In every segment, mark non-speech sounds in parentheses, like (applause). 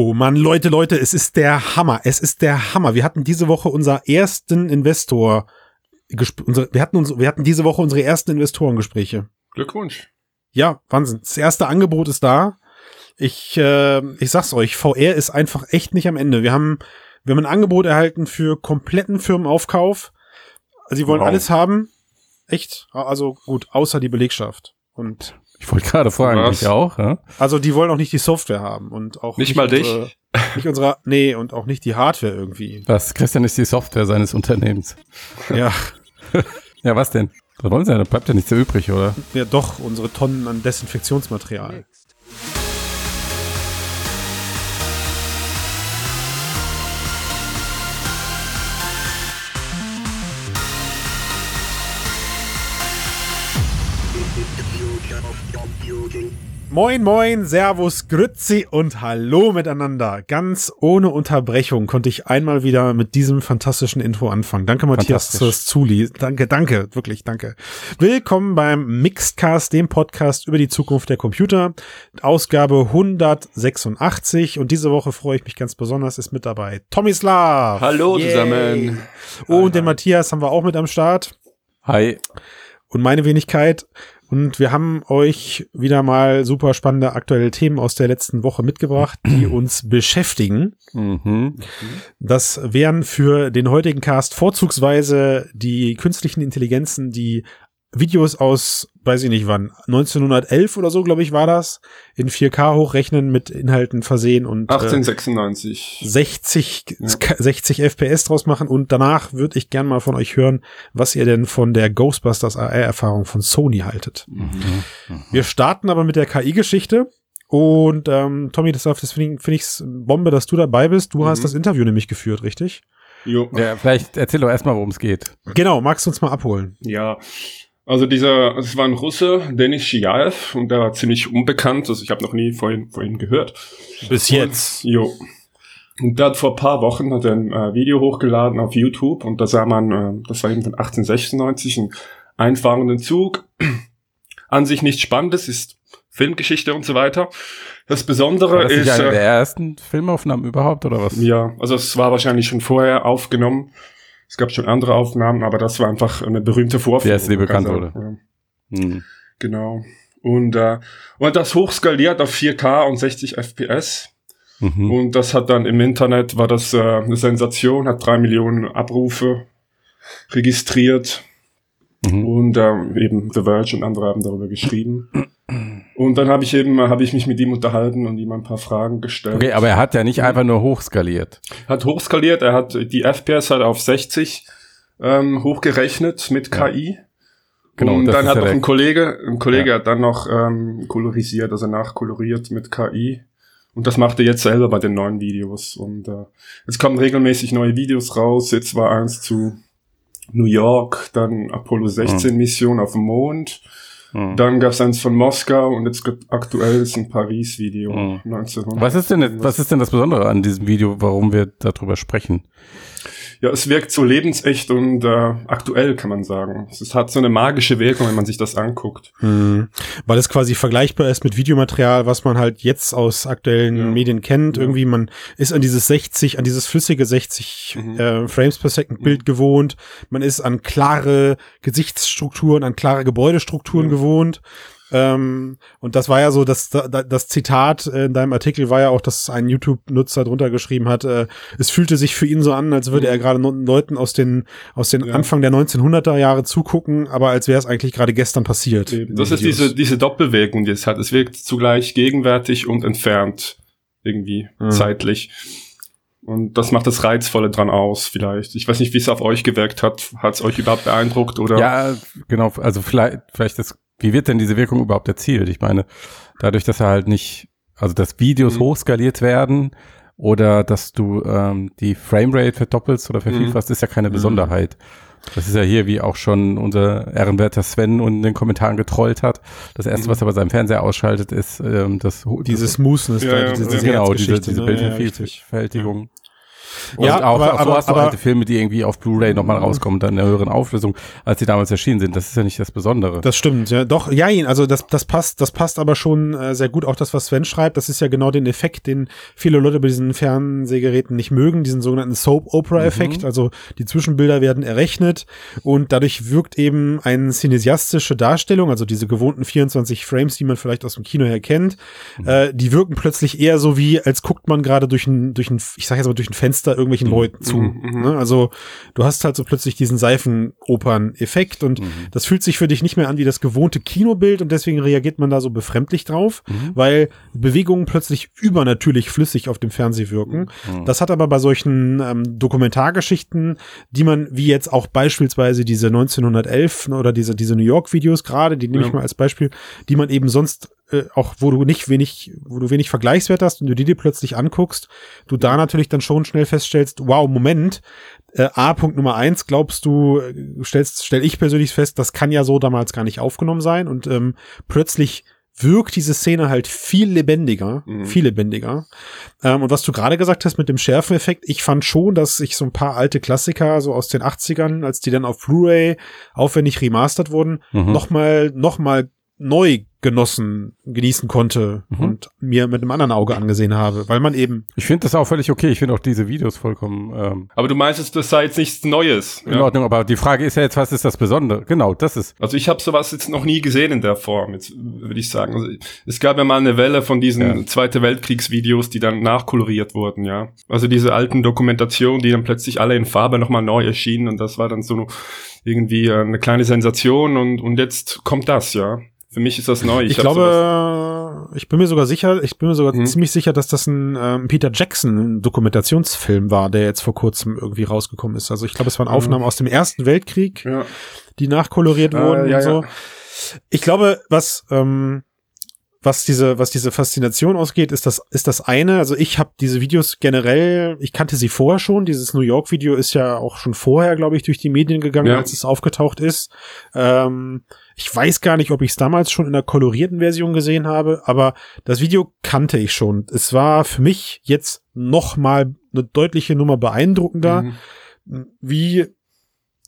Oh Mann, Leute, Leute, es ist der Hammer. Es ist der Hammer. Wir hatten diese Woche unser ersten Investor, unsere, wir hatten uns, wir hatten diese Woche unsere ersten Investorengespräche. Glückwunsch. Ja, Wahnsinn. Das erste Angebot ist da. Ich, äh, ich sag's euch, VR ist einfach echt nicht am Ende. Wir haben, wir haben ein Angebot erhalten für kompletten Firmenaufkauf. Sie wollen wow. alles haben. Echt? Also gut, außer die Belegschaft. Und ich wollte gerade fragen, Was? ich auch. Ja? Also die wollen auch nicht die Software haben und auch nicht, nicht mal unsere, dich. Nicht unsere, nee und auch nicht die Hardware irgendwie. Was? Christian ist die Software seines Unternehmens. Ja. (laughs) ja, was denn? Was wollen Sie denn? Da bleibt ja nichts mehr übrig, oder? Ja, doch unsere Tonnen an Desinfektionsmaterial. Moin, moin, Servus, Grützi und Hallo miteinander. Ganz ohne Unterbrechung konnte ich einmal wieder mit diesem fantastischen Intro anfangen. Danke, Matthias, fürs Zuli. Danke, danke, wirklich, danke. Willkommen beim Mixedcast, dem Podcast über die Zukunft der Computer. Ausgabe 186. Und diese Woche freue ich mich ganz besonders, ist mit dabei Tomislav. Hallo Yay. zusammen. Und den Matthias haben wir auch mit am Start. Hi. Und meine Wenigkeit. Und wir haben euch wieder mal super spannende aktuelle Themen aus der letzten Woche mitgebracht, die (clears throat) uns beschäftigen. Mhm. Das wären für den heutigen Cast vorzugsweise die künstlichen Intelligenzen, die Videos aus, weiß ich nicht wann, 1911 oder so, glaube ich, war das, in 4K hochrechnen, mit Inhalten versehen und 1896 äh, 60, ja. 60 FPS draus machen und danach würde ich gern mal von euch hören, was ihr denn von der Ghostbusters AR-Erfahrung von Sony haltet. Mhm. Mhm. Wir starten aber mit der KI-Geschichte. Und ähm, Tommy, das, das finde ich, find ich's Bombe, dass du dabei bist. Du mhm. hast das Interview nämlich geführt, richtig? Jo. Ja, vielleicht erzähl doch erstmal, worum es geht. Genau, magst du uns mal abholen? Ja, also dieser, es war ein Russe, Denis Shiaev, und der war ziemlich unbekannt, also ich habe noch nie vor ihm, gehört. Bis jetzt. Und, jo. Und der hat vor paar Wochen hat er ein äh, Video hochgeladen auf YouTube und da sah man, äh, das war eben von 1896, einen einfahrenden Zug. (clears throat) An sich nichts Spannendes, ist Filmgeschichte und so weiter. Das Besondere war das ist. Eine äh, der ersten Filmaufnahmen überhaupt, oder was? Ja, also es war wahrscheinlich schon vorher aufgenommen. Es gab schon andere Aufnahmen, aber das war einfach eine berühmte Vorführung. Ist die bekannt also, wurde. Ja. Hm. Genau. Und, äh, und das hochskaliert auf 4K und 60 FPS. Mhm. Und das hat dann im Internet, war das äh, eine Sensation, hat drei Millionen Abrufe registriert. Mhm. Und äh, eben The Verge und andere haben darüber geschrieben. Und dann habe ich eben, habe ich mich mit ihm unterhalten und ihm ein paar Fragen gestellt. Okay, aber er hat ja nicht einfach nur hochskaliert. Hat hochskaliert, er hat die FPS halt auf 60 ähm, hochgerechnet mit ja. KI. Genau, und dann hat noch ein Kollege, ein Kollege ja. hat dann noch ähm, kolorisiert, also nachkoloriert mit KI. Und das macht er jetzt selber bei den neuen Videos. Und äh, es kommen regelmäßig neue Videos raus. Jetzt war eins zu New York, dann Apollo 16 Mission auf dem Mond. Mhm. Dann gab es eins von Moskau und jetzt aktuell ist ein Paris-Video. Mhm. 1900. Was ist denn, was ist denn das Besondere an diesem Video, warum wir darüber sprechen? Ja, es wirkt so lebensecht und äh, aktuell, kann man sagen. Es hat so eine magische Wirkung, wenn man sich das anguckt. Hm. Weil es quasi vergleichbar ist mit Videomaterial, was man halt jetzt aus aktuellen ja. Medien kennt. Ja. Irgendwie, man ist an dieses 60, an dieses flüssige 60 mhm. äh, Frames per Second Bild mhm. gewohnt. Man ist an klare Gesichtsstrukturen, an klare Gebäudestrukturen ja. gewohnt. Ähm, und das war ja so, das, das Zitat in deinem Artikel war ja auch, dass ein YouTube-Nutzer drunter geschrieben hat, äh, es fühlte sich für ihn so an, als würde mhm. er gerade Leuten aus den, aus den ja. Anfang der 1900er Jahre zugucken, aber als wäre es eigentlich gerade gestern passiert. Das ist diese, diese Doppelwirkung, die es hat. Es wirkt zugleich gegenwärtig und entfernt. Irgendwie, mhm. zeitlich. Und das macht das Reizvolle dran aus, vielleicht. Ich weiß nicht, wie es auf euch gewirkt hat. Hat es euch überhaupt beeindruckt oder? Ja, genau. Also vielleicht, vielleicht das wie wird denn diese Wirkung überhaupt erzielt? Ich meine, dadurch, dass er halt nicht, also dass Videos mhm. hochskaliert werden oder dass du ähm, die Framerate verdoppelst oder vervielfachst, mhm. ist ja keine mhm. Besonderheit. Das ist ja hier, wie auch schon unser ehrenwerter Sven in den Kommentaren getrollt hat. Das erste, mhm. was er bei seinem Fernseher ausschaltet, ist ähm, das dieses Smoothness, ja, ja, diese, ja, genau, diese, diese Bildvervielfältigung. Und ja, auch, aber, auch so hast du alte Filme, die irgendwie auf Blu-ray nochmal rauskommen, dann in einer höheren Auflösung, als sie damals erschienen sind. Das ist ja nicht das Besondere. Das stimmt, ja. Doch, ja, also das, das passt, das passt aber schon äh, sehr gut. Auch das, was Sven schreibt, das ist ja genau den Effekt, den viele Leute bei diesen Fernsehgeräten nicht mögen, diesen sogenannten Soap-Opera-Effekt. Mhm. Also die Zwischenbilder werden errechnet und dadurch wirkt eben eine cinesiastische Darstellung, also diese gewohnten 24 Frames, die man vielleicht aus dem Kino her kennt, mhm. äh, die wirken plötzlich eher so wie, als guckt man gerade durch ein, durch ein, ich sag jetzt mal durch ein Fenster irgendwelchen mhm. Leuten zu. Mhm. mhm. Ne? Also du hast halt so plötzlich diesen Seifenopern-Effekt und mhm. das fühlt sich für dich nicht mehr an wie das gewohnte Kinobild und deswegen reagiert man da so befremdlich drauf, mhm. weil Bewegungen plötzlich übernatürlich flüssig auf dem Fernseh wirken. Das hat aber bei solchen ähm, Dokumentargeschichten, die man, wie jetzt auch beispielsweise diese 1911 oder diese, diese New York-Videos gerade, die nehme ja. ich mal als Beispiel, die man eben sonst äh, auch wo du nicht wenig, wo du wenig Vergleichswert hast und du die dir plötzlich anguckst, du da natürlich dann schon schnell feststellst, wow, Moment, äh, A, Punkt Nummer eins, glaubst du, äh, stellst, stell ich persönlich fest, das kann ja so damals gar nicht aufgenommen sein und ähm, plötzlich wirkt diese Szene halt viel lebendiger, mhm. viel lebendiger. Ähm, und was du gerade gesagt hast mit dem Schärfeneffekt, ich fand schon, dass sich so ein paar alte Klassiker so aus den 80ern, als die dann auf Blu-ray aufwendig remastert wurden, mhm. nochmal, nochmal neu genossen, genießen konnte mhm. und mir mit einem anderen Auge angesehen habe, weil man eben. Ich finde das auch völlig okay. Ich finde auch diese Videos vollkommen. Ähm, aber du meinst, das sei jetzt nichts Neues. In ja? Ordnung, aber die Frage ist ja jetzt, was ist das Besondere? Genau, das ist. Also ich habe sowas jetzt noch nie gesehen in der Form, jetzt würde ich sagen. Also es gab ja mal eine Welle von diesen ja. Zweite Weltkriegsvideos, die dann nachkoloriert wurden, ja. Also diese alten Dokumentationen, die dann plötzlich alle in Farbe nochmal neu erschienen und das war dann so irgendwie eine kleine Sensation und, und jetzt kommt das, ja. Für mich ist das neu. Ich, ich glaube, ich bin mir sogar sicher, ich bin mir sogar hm. ziemlich sicher, dass das ein ähm, Peter Jackson Dokumentationsfilm war, der jetzt vor kurzem irgendwie rausgekommen ist. Also ich glaube, es waren Aufnahmen aus dem Ersten Weltkrieg, ja. die nachkoloriert äh, wurden ja, und so. Ja. Ich glaube, was ähm, was diese, was diese Faszination ausgeht, ist das, ist das eine. Also ich habe diese Videos generell, ich kannte sie vorher schon. Dieses New York Video ist ja auch schon vorher, glaube ich, durch die Medien gegangen, ja. als es aufgetaucht ist. Ähm, ich weiß gar nicht, ob ich es damals schon in der kolorierten Version gesehen habe, aber das Video kannte ich schon. Es war für mich jetzt noch mal eine deutliche Nummer beeindruckender, mhm. wie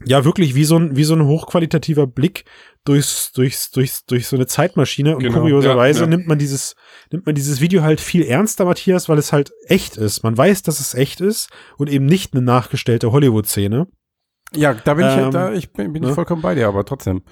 ja wirklich wie so ein wie so ein hochqualitativer Blick durchs durchs durchs durch so eine Zeitmaschine und genau, kurioserweise ja, ja. nimmt man dieses nimmt man dieses Video halt viel ernster Matthias weil es halt echt ist man weiß dass es echt ist und eben nicht eine nachgestellte Hollywood Szene ja da bin ich ähm, da ich bin, bin ne? ich vollkommen bei dir aber trotzdem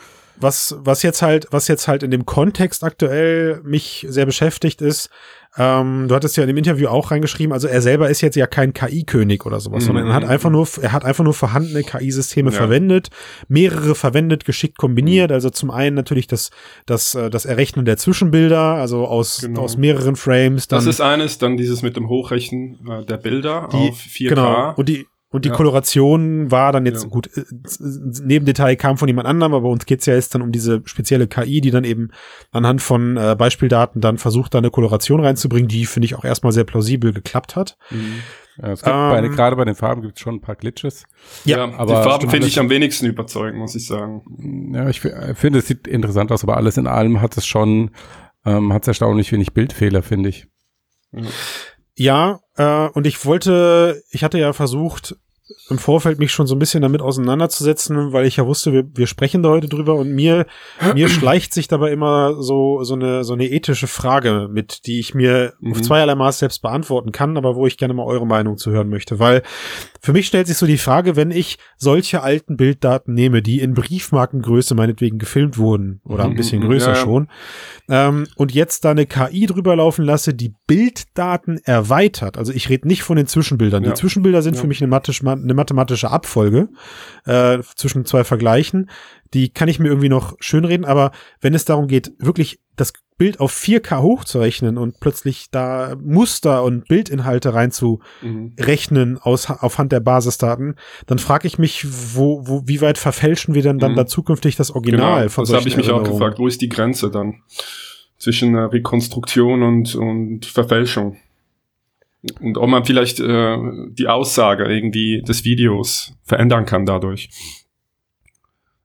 was was jetzt halt was jetzt halt in dem Kontext aktuell mich sehr beschäftigt ist ähm, du hattest ja in dem Interview auch reingeschrieben, also er selber ist jetzt ja kein KI-König oder sowas, mhm. sondern er hat einfach nur, er hat einfach nur vorhandene KI-Systeme ja. verwendet, mehrere verwendet, geschickt kombiniert. Mhm. Also zum einen natürlich das, das, äh, das Errechnen der Zwischenbilder, also aus, genau. aus mehreren Frames. Dann, das ist eines, dann dieses mit dem Hochrechnen äh, der Bilder die, auf 4K. Genau. Und die, und die ja. Koloration war dann jetzt ja. gut, äh, Nebendetail kam von jemand anderem, aber bei uns geht's ja jetzt dann um diese spezielle KI, die dann eben anhand von äh, Beispieldaten dann versucht, da eine Koloration reinzubringen, die finde ich auch erstmal sehr plausibel geklappt hat. Mhm. Ja, es gibt ähm, bei, gerade bei den Farben gibt es schon ein paar Glitches. Ja, ja aber die Farben finde ich am wenigsten überzeugend, muss ich sagen. Ja, ich finde, es sieht interessant aus, aber alles in allem hat es schon, ähm, hat es erstaunlich wenig Bildfehler, finde ich. Mhm. Ja, äh, und ich wollte, ich hatte ja versucht, im Vorfeld mich schon so ein bisschen damit auseinanderzusetzen, weil ich ja wusste, wir, wir sprechen da heute drüber und mir, mir (clears throat) schleicht sich dabei immer so, so eine, so eine ethische Frage mit, die ich mir mhm. auf zweierlei Maß selbst beantworten kann, aber wo ich gerne mal eure Meinung zu hören möchte, weil für mich stellt sich so die Frage, wenn ich solche alten Bilddaten nehme, die in Briefmarkengröße meinetwegen gefilmt wurden oder ein mhm, bisschen mhm, größer ja. schon, ähm, und jetzt da eine KI drüber laufen lasse, die Bilddaten erweitert. Also ich rede nicht von den Zwischenbildern. Ja. Die Zwischenbilder sind für mich eine, eine, mathematische Abfolge äh, zwischen zwei Vergleichen. Die kann ich mir irgendwie noch schönreden, aber wenn es darum geht, wirklich das Bild auf 4K hochzurechnen und plötzlich da Muster und Bildinhalte reinzurechnen mhm. aus aufhand der Basisdaten, dann frage ich mich, wo, wo, wie weit verfälschen wir denn dann mhm. da zukünftig das Original genau, von Das habe ich mich auch gefragt. Wo ist die Grenze dann zwischen äh, Rekonstruktion und, und Verfälschung? Und ob man vielleicht äh, die Aussage irgendwie des Videos verändern kann dadurch.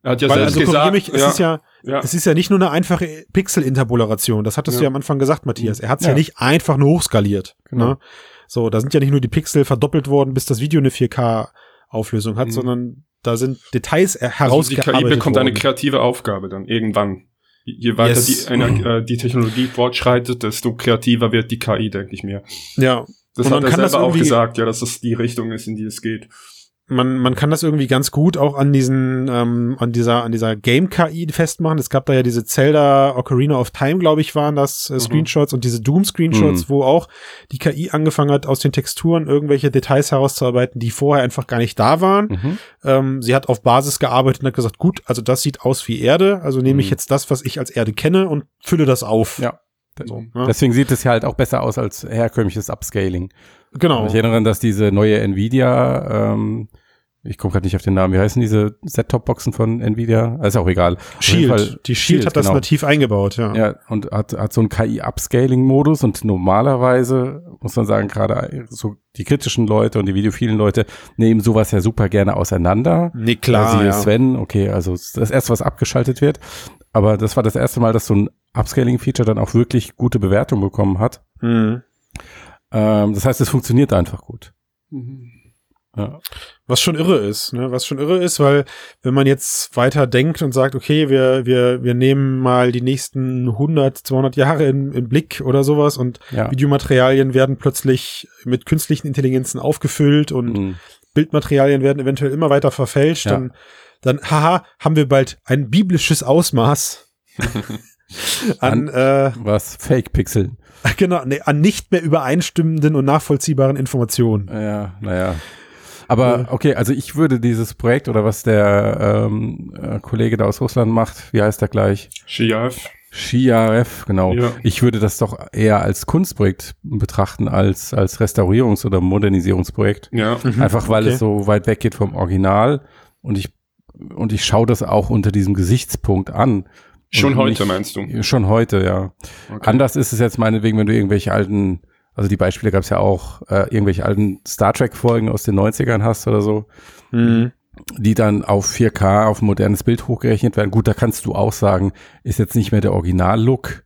Er hat ja Weil, selbst also, gesagt, mich, ja, es ist ja ja. Es ist ja nicht nur eine einfache Pixel-Interpolation. Das hattest ja. du ja am Anfang gesagt, Matthias. Er hat es ja. ja. nicht einfach nur hochskaliert. Genau. Ne? So, da sind ja nicht nur die Pixel verdoppelt worden, bis das Video eine 4K Auflösung hat, mhm. sondern da sind Details herausgearbeitet also die KI bekommt worden. eine kreative Aufgabe dann irgendwann. Je weiter yes. die, eine, äh, die Technologie fortschreitet, desto kreativer wird die KI, denke ich mir. Ja. Das hat er selber auch gesagt, ja, dass das die Richtung ist, in die es geht man, man kann das irgendwie ganz gut auch an diesen, ähm, an dieser, an dieser Game-KI festmachen. Es gab da ja diese Zelda Ocarina of Time, glaube ich, waren das äh, mhm. Screenshots mhm. und diese Doom-Screenshots, mhm. wo auch die KI angefangen hat, aus den Texturen irgendwelche Details herauszuarbeiten, die vorher einfach gar nicht da waren. Mhm. Ähm, sie hat auf Basis gearbeitet und hat gesagt, gut, also das sieht aus wie Erde, also nehme ich mhm. jetzt das, was ich als Erde kenne und fülle das auf. Ja. So, ja. Deswegen sieht es ja halt auch besser aus als herkömmliches Upscaling. Genau. Ich erinnere, dass diese neue Nvidia, ähm, ich komme gerade nicht auf den Namen, wie heißen diese Set-Top-Boxen von Nvidia? Also ist auch egal. Shield. Fall, die Shield, Shield hat das genau. nativ eingebaut, ja. Ja, und hat, hat so einen KI-Upscaling-Modus und normalerweise, muss man sagen, gerade so die kritischen Leute und die videophilen Leute nehmen sowas ja super gerne auseinander. Nee, klar. Sie ja. Sven, okay, also das erste, was abgeschaltet wird. Aber das war das erste Mal, dass so ein Upscaling-Feature dann auch wirklich gute Bewertung bekommen hat. Mhm. Ähm, das heißt, es funktioniert einfach gut. Mhm. Ja. Was schon irre ist, ne? Was schon irre ist, weil wenn man jetzt weiter denkt und sagt, okay, wir, wir, wir nehmen mal die nächsten 100, 200 Jahre in, im Blick oder sowas und ja. Videomaterialien werden plötzlich mit künstlichen Intelligenzen aufgefüllt und mhm. Bildmaterialien werden eventuell immer weiter verfälscht, ja. dann, dann, haha, haben wir bald ein biblisches Ausmaß (laughs) an, an äh, was? Fake-Pixeln. (laughs) Genau, nee, an nicht mehr übereinstimmenden und nachvollziehbaren Informationen. Ja, naja. Aber okay, also ich würde dieses Projekt oder was der ähm, äh, Kollege da aus Russland macht, wie heißt der gleich? Shiarev. Shiarev, genau. Ja. Ich würde das doch eher als Kunstprojekt betrachten als als Restaurierungs- oder Modernisierungsprojekt. Ja. Mhm. Einfach weil okay. es so weit weg geht vom Original und ich und ich schaue das auch unter diesem Gesichtspunkt an. Schon heute meinst du? Schon heute, ja. Okay. Anders ist es jetzt meinetwegen, wenn du irgendwelche alten, also die Beispiele gab es ja auch, äh, irgendwelche alten Star Trek-Folgen aus den 90ern hast oder so, mhm. die dann auf 4K, auf ein modernes Bild hochgerechnet werden. Gut, da kannst du auch sagen, ist jetzt nicht mehr der Original-Look,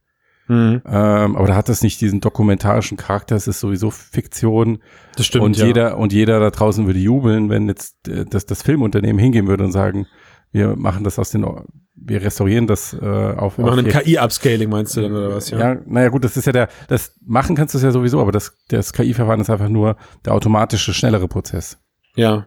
Mhm. Ähm, aber da hat das nicht diesen dokumentarischen Charakter, es ist sowieso Fiktion. Das stimmt. Und ja. jeder, und jeder da draußen würde jubeln, wenn jetzt äh, das, das Filmunternehmen hingehen würde und sagen, wir machen das aus den, wir restaurieren das äh, auf. Wir machen ein KI-Upscaling, meinst du dann, oder was? Ja, ja naja, gut, das ist ja der, das machen kannst du es ja sowieso, aber das, das KI-Verfahren ist einfach nur der automatische, schnellere Prozess. Ja.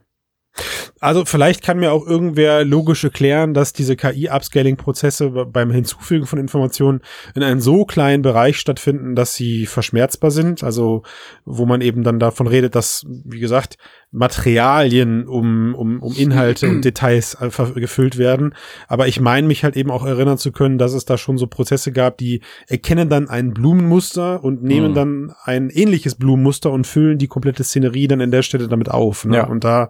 Also vielleicht kann mir auch irgendwer logisch erklären, dass diese KI-Upscaling-Prozesse beim Hinzufügen von Informationen in einem so kleinen Bereich stattfinden, dass sie verschmerzbar sind. Also wo man eben dann davon redet, dass, wie gesagt, Materialien um, um, um Inhalte und (clears throat) Details gefüllt werden. Aber ich meine mich halt eben auch erinnern zu können, dass es da schon so Prozesse gab, die erkennen dann ein Blumenmuster und nehmen mhm. dann ein ähnliches Blumenmuster und füllen die komplette Szenerie dann in der Stelle damit auf. Ne? Ja. Und da,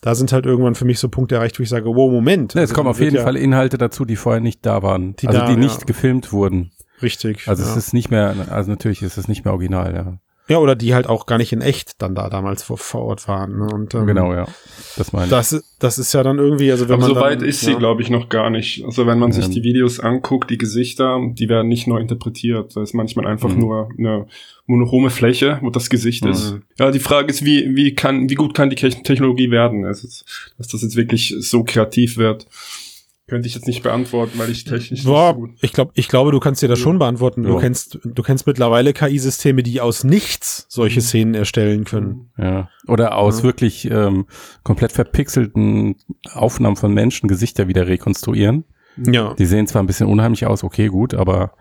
da sind halt irgendwann für mich so Punkte erreicht, wo ich sage, wow, Moment. Ja, es also, kommen auf jeden ja Fall Inhalte dazu, die vorher nicht da waren. Die also da, die nicht ja. gefilmt wurden. Richtig. Also es ist nicht mehr, also natürlich ist es nicht mehr original, ja. Ja, oder die halt auch gar nicht in echt dann da damals vor, vor Ort waren. Ne? Und, ähm, genau, ja. Das meine ich. Das, das ist ja dann irgendwie, also wenn Aber man. So weit ist ja. sie, glaube ich, noch gar nicht. Also wenn man sich die Videos anguckt, die Gesichter, die werden nicht neu interpretiert. Da ist manchmal einfach mhm. nur eine monochrome Fläche, wo das Gesicht mhm. ist. Ja, die Frage ist, wie, wie kann, wie gut kann die Technologie werden? Also, dass das jetzt wirklich so kreativ wird. Könnte ich jetzt nicht beantworten, weil ich technisch Boah, nicht so gut. Ich glaube, ich glaube, du kannst dir das schon beantworten. Ja. Du kennst, du kennst mittlerweile KI-Systeme, die aus nichts solche mhm. Szenen erstellen können. Ja. Oder aus ja. wirklich ähm, komplett verpixelten Aufnahmen von Menschen Gesichter wieder rekonstruieren. Ja. Die sehen zwar ein bisschen unheimlich aus, okay, gut, aber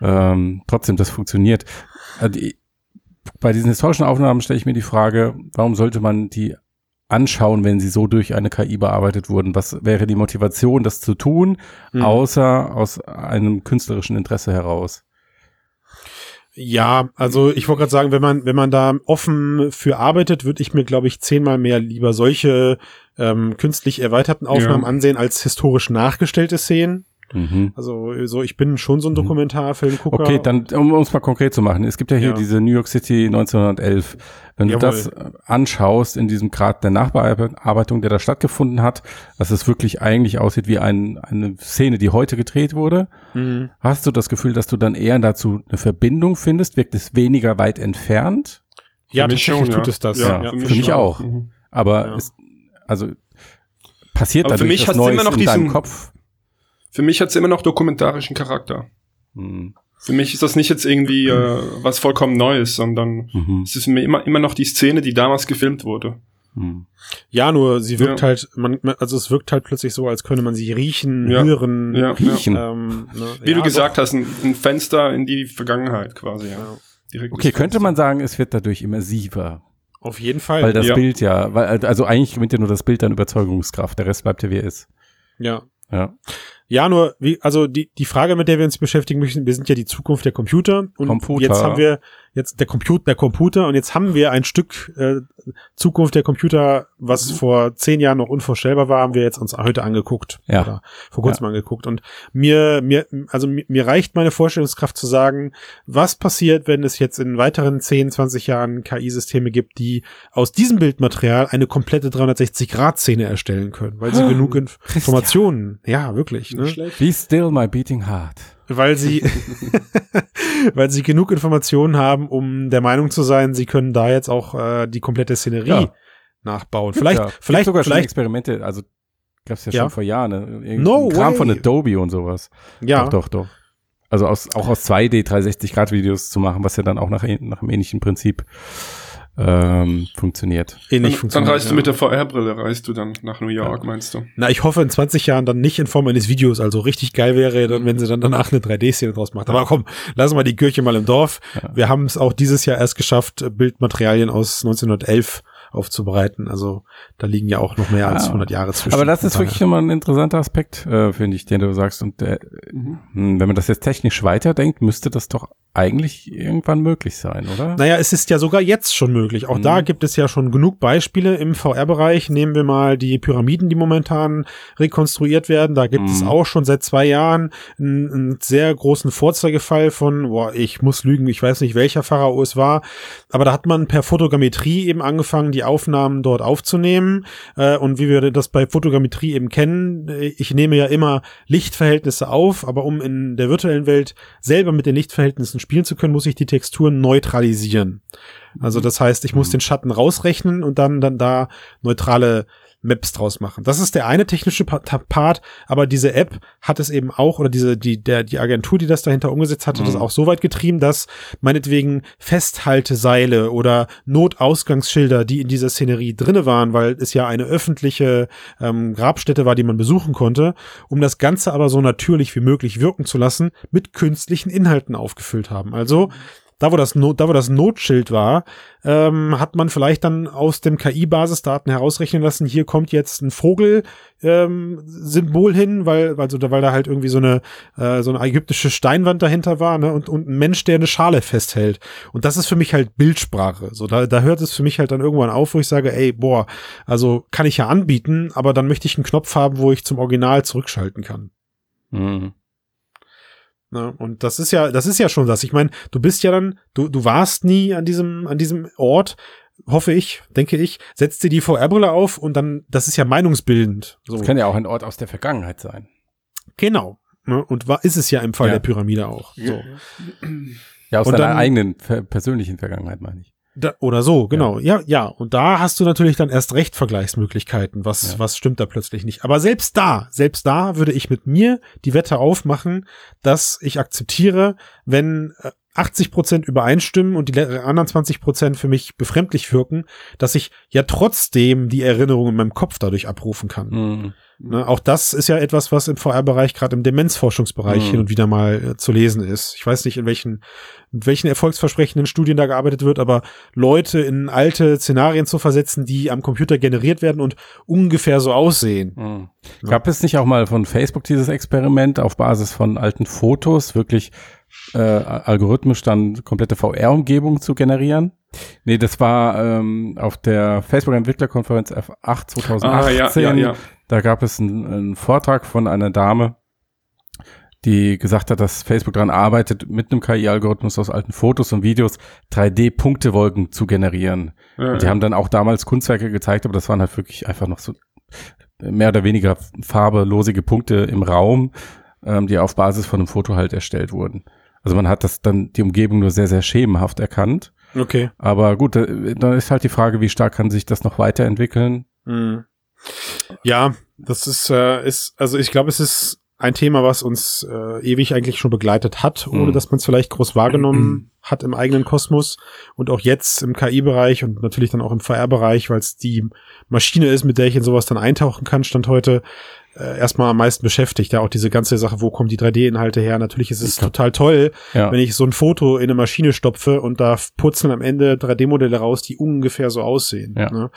ähm, trotzdem, das funktioniert. Äh, bei diesen historischen Aufnahmen stelle ich mir die Frage, warum sollte man die anschauen, wenn sie so durch eine KI bearbeitet wurden? Was wäre die Motivation, das zu tun, mhm. außer aus einem künstlerischen Interesse heraus? Ja, also ich wollte gerade sagen, wenn man wenn man da offen für arbeitet, würde ich mir glaube ich zehnmal mehr lieber solche ähm, künstlich erweiterten Aufnahmen ja. ansehen als historisch nachgestellte Szenen. Mhm. Also so, ich bin schon so ein mhm. Dokumentarfilmgucker. Okay, dann um uns mal konkret zu machen. Es gibt ja hier ja. diese New York City 1911. Wenn Jawohl. du das anschaust in diesem Grad der Nachbearbeitung, der da stattgefunden hat, dass es wirklich eigentlich aussieht wie ein, eine Szene, die heute gedreht wurde, mhm. hast du das Gefühl, dass du dann eher dazu eine Verbindung findest? Wirkt es weniger weit entfernt? Ja, tatsächlich schon, tut ja. es das. Ja, ja für, mich, für mich auch. Mhm. Aber ja. ist, also passiert Aber für mich was Neues immer noch in diesen, Kopf? Für mich hat es immer noch dokumentarischen Charakter. Mhm. Für mich ist das nicht jetzt irgendwie äh, was vollkommen Neues, sondern mhm. es ist mir immer, immer noch die Szene, die damals gefilmt wurde. Hm. Ja, nur sie wirkt ja. halt, man, also es wirkt halt plötzlich so, als könne man sie riechen, ja. hören, ja. riechen. Ähm, ne? Wie du gesagt doch. hast, ein, ein, Fenster in die Vergangenheit quasi. Ja. okay, könnte man sagen, es wird dadurch immersiver. Auf jeden Fall. Weil das Bild ja, weil, also eigentlich gewinnt ja nur das Bild an Überzeugungskraft, der Rest bleibt ja wie er ist. Ja. Ja. Ja, nur, wie, also die, die Frage, mit der wir uns beschäftigen möchten, wir sind ja die Zukunft der Computer. Und Computer. jetzt haben wir jetzt der Computer, der Computer und jetzt haben wir ein Stück äh, Zukunft der Computer, was mhm. vor zehn Jahren noch unvorstellbar war, haben wir jetzt uns heute angeguckt. Ja. Oder vor kurzem ja. angeguckt. Und mir, mir, also mir, mir reicht meine Vorstellungskraft zu sagen, was passiert, wenn es jetzt in weiteren 10, 20 Jahren KI-Systeme gibt, die aus diesem Bildmaterial eine komplette 360-Grad-Szene erstellen können, weil sie genug Informationen, ja, wirklich. Ne? Be still my beating heart weil sie, (laughs) (laughs) weil sie genug Informationen haben, um der Meinung zu sein, sie können da jetzt auch äh, die komplette Szenerie ja. nachbauen. Vielleicht, ja. vielleicht sogar vielleicht Experimente. Also gab's ja, ja schon vor Jahren. Ne? No Kram way. von Adobe und sowas. Ja, doch, doch, doch. Also aus, auch aus 2D 360 Grad Videos zu machen, was ja dann auch nach, nach einem ähnlichen Prinzip ähm, funktioniert. Ähnlich dann, funktioniert. Dann reist ja. du mit der VR-Brille, reist du dann nach New York, ja. meinst du? Na, ich hoffe in 20 Jahren dann nicht in Form eines Videos. Also richtig geil wäre dann, wenn sie dann danach eine 3D-Szene draus macht. Aber komm, lassen wir die Kirche mal im Dorf. Ja. Wir haben es auch dieses Jahr erst geschafft, Bildmaterialien aus 1911 aufzubereiten. Also da liegen ja auch noch mehr als 100 Jahre zwischen. Aber das ist wirklich immer ein interessanter Aspekt, äh, finde ich, den du sagst. Und äh, mhm. wenn man das jetzt technisch weiterdenkt, müsste das doch eigentlich irgendwann möglich sein, oder? Naja, es ist ja sogar jetzt schon möglich. Auch mhm. da gibt es ja schon genug Beispiele im VR-Bereich. Nehmen wir mal die Pyramiden, die momentan rekonstruiert werden. Da gibt mhm. es auch schon seit zwei Jahren einen, einen, sehr großen Vorzeigefall von, boah, ich muss lügen, ich weiß nicht, welcher Pharao es war. Aber da hat man per Fotogrammetrie eben angefangen, die Aufnahmen dort aufzunehmen. Äh, und wie wir das bei Fotogrammetrie eben kennen, äh, ich nehme ja immer Lichtverhältnisse auf, aber um in der virtuellen Welt selber mit den Lichtverhältnissen spielen zu können, muss ich die Texturen neutralisieren. Also das heißt, ich muss mhm. den Schatten rausrechnen und dann, dann da neutrale Maps draus machen. Das ist der eine technische Part, aber diese App hat es eben auch, oder diese, die, der, die Agentur, die das dahinter umgesetzt hatte, mhm. das auch so weit getrieben, dass meinetwegen Festhalteseile oder Notausgangsschilder, die in dieser Szenerie drinne waren, weil es ja eine öffentliche ähm, Grabstätte war, die man besuchen konnte, um das Ganze aber so natürlich wie möglich wirken zu lassen, mit künstlichen Inhalten aufgefüllt haben. Also, da wo das, Not, da wo das Notschild war, ähm, hat man vielleicht dann aus dem KI-Basisdaten herausrechnen lassen, hier kommt jetzt ein Vogel ähm, hin, weil, also, weil da halt irgendwie so eine, äh, so eine ägyptische Steinwand dahinter war, ne, und, und ein Mensch, der eine Schale festhält. Und das ist für mich halt Bildsprache. So, da, da hört es für mich halt dann irgendwann auf, wo ich sage, ey, boah, also kann ich ja anbieten, aber dann möchte ich einen Knopf haben, wo ich zum Original zurückschalten kann. Mhm. Ne? Und das ist ja, das ist ja schon das. Ich meine, du bist ja dann, du, du warst nie an diesem, an diesem Ort, hoffe ich, denke ich, setzt dir die VR-Brille auf und dann, das ist ja meinungsbildend. So. Das kann ja auch ein Ort aus der Vergangenheit sein. Genau. Ne? Und war, ist es ja im Fall ja. der Pyramide auch. So. Ja, aus und deiner dann, eigenen persönlichen Vergangenheit, meine ich. Da, oder so, genau. Ja. ja. ja, Und da hast du natürlich dann erst recht Vergleichsmöglichkeiten. Was, ja. was stimmt da plötzlich nicht? Aber selbst da, selbst da würde ich mit mir die Wette aufmachen, dass ich akzeptiere, wenn 80 äh, Prozent übereinstimmen und die anderen 20 Prozent für mich befremdlich wirken, dass ich ja trotzdem die Erinnerung in meinem Kopf dadurch abrufen kann. Mhm. Ne, auch das ist ja etwas, was im VR-Bereich, gerade im Demenzforschungsbereich mhm. hin und wieder mal äh, zu lesen ist. Ich weiß nicht, in welchen, in welchen erfolgsversprechenden Studien da gearbeitet wird, aber Leute in alte Szenarien zu versetzen, die am Computer generiert werden und ungefähr so aussehen. Mhm. Ja. Gab es nicht auch mal von Facebook dieses Experiment auf Basis von alten Fotos wirklich äh, algorithmisch dann komplette VR-Umgebung zu generieren? Nee, das war ähm, auf der Facebook-Entwicklerkonferenz F8 2018. Ah, ja, ja, ja. Da gab es einen, einen Vortrag von einer Dame, die gesagt hat, dass Facebook daran arbeitet, mit einem KI-Algorithmus aus alten Fotos und Videos 3D-Punktewolken zu generieren. Ja, und die ja. haben dann auch damals Kunstwerke gezeigt, aber das waren halt wirklich einfach noch so mehr oder weniger farbelosige Punkte im Raum, ähm, die auf Basis von einem Foto halt erstellt wurden. Also man hat das dann die Umgebung nur sehr, sehr schemenhaft erkannt. Okay. Aber gut, da ist halt die Frage, wie stark kann sich das noch weiterentwickeln? Mhm. Ja, das ist, äh, ist, also ich glaube, es ist ein Thema, was uns äh, ewig eigentlich schon begleitet hat, ohne mhm. dass man es vielleicht groß wahrgenommen (clears throat) hat im eigenen Kosmos und auch jetzt im KI-Bereich und natürlich dann auch im VR-Bereich, weil es die Maschine ist, mit der ich in sowas dann eintauchen kann, stand heute äh, erstmal am meisten beschäftigt. Ja, auch diese ganze Sache, wo kommen die 3D-Inhalte her? Natürlich ist es total toll, ja. wenn ich so ein Foto in eine Maschine stopfe und da purzeln am Ende 3D-Modelle raus, die ungefähr so aussehen. Ja. Ne?